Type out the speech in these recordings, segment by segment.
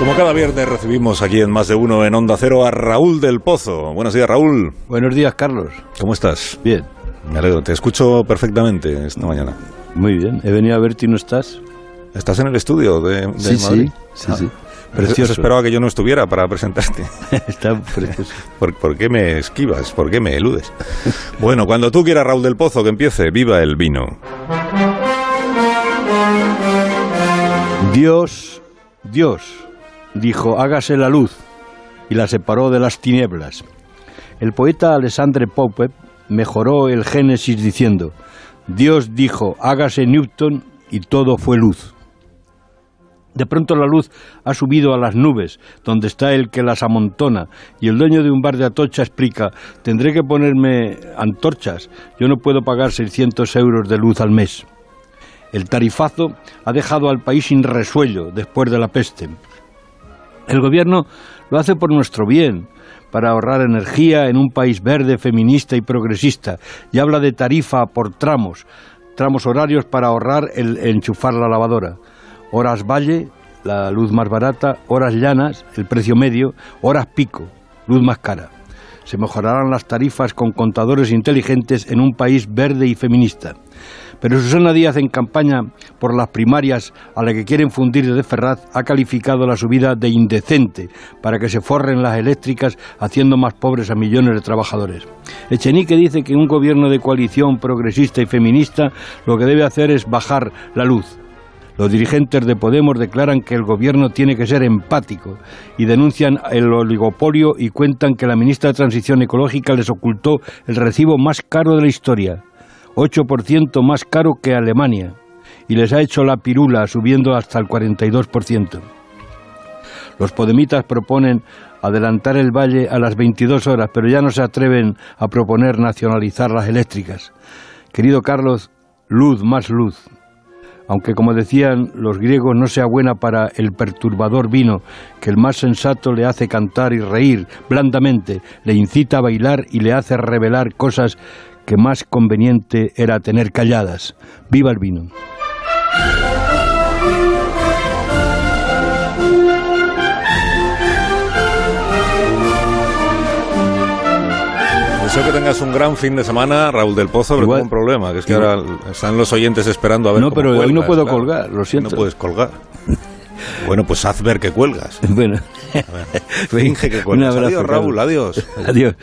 Como cada viernes recibimos aquí en Más de Uno en Onda Cero a Raúl del Pozo. Buenos días, Raúl. Buenos días, Carlos. ¿Cómo estás? Bien. Me alegro, te escucho perfectamente esta mañana. Muy bien. He venido a verte y no estás. ¿Estás en el estudio de, de sí, Madrid? sí, sí, sí. Ah, Precioso. esperaba que yo no estuviera para presentarte. Está precioso. ¿Por, ¿Por, qué me esquivas? ¿Por qué me eludes? bueno, cuando tú quieras, Raúl del Pozo, que empiece. ¡Viva el vino! Dios, Dios, dijo, hágase la luz, y la separó de las tinieblas. El poeta Alexandre Pope mejoró el Génesis diciendo, Dios dijo, hágase Newton, y todo fue luz. De pronto la luz ha subido a las nubes, donde está el que las amontona, y el dueño de un bar de Atocha explica, tendré que ponerme antorchas, yo no puedo pagar 600 euros de luz al mes. El tarifazo ha dejado al país sin resuello después de la peste. El gobierno lo hace por nuestro bien, para ahorrar energía en un país verde, feminista y progresista, y habla de tarifa por tramos, tramos horarios para ahorrar el enchufar la lavadora. Horas valle, la luz más barata, horas llanas, el precio medio, horas pico, luz más cara. Se mejorarán las tarifas con contadores inteligentes en un país verde y feminista. Pero Susana Díaz, en campaña por las primarias a la que quieren fundir de Ferraz, ha calificado la subida de indecente para que se forren las eléctricas haciendo más pobres a millones de trabajadores. Echenique dice que un gobierno de coalición progresista y feminista lo que debe hacer es bajar la luz. Los dirigentes de Podemos declaran que el gobierno tiene que ser empático y denuncian el oligopolio y cuentan que la ministra de Transición Ecológica les ocultó el recibo más caro de la historia, 8% más caro que Alemania, y les ha hecho la pirula subiendo hasta el 42%. Los podemitas proponen adelantar el valle a las 22 horas, pero ya no se atreven a proponer nacionalizar las eléctricas. Querido Carlos, luz más luz. Aunque, como decían los griegos, no sea buena para el perturbador vino, que el más sensato le hace cantar y reír blandamente, le incita a bailar y le hace revelar cosas que más conveniente era tener calladas. ¡Viva el vino! Deseo que tengas un gran fin de semana, Raúl del Pozo, pero tengo un problema, que es que Igual. ahora están los oyentes esperando a ver No, cómo pero hoy no cuelgas, puedo claro. colgar, lo siento. No puedes colgar. Bueno, pues haz ver que cuelgas. Bueno, Finge que un cuelgas. abrazo, Adiós, Raúl, adiós. Adiós.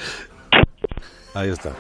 Ahí está.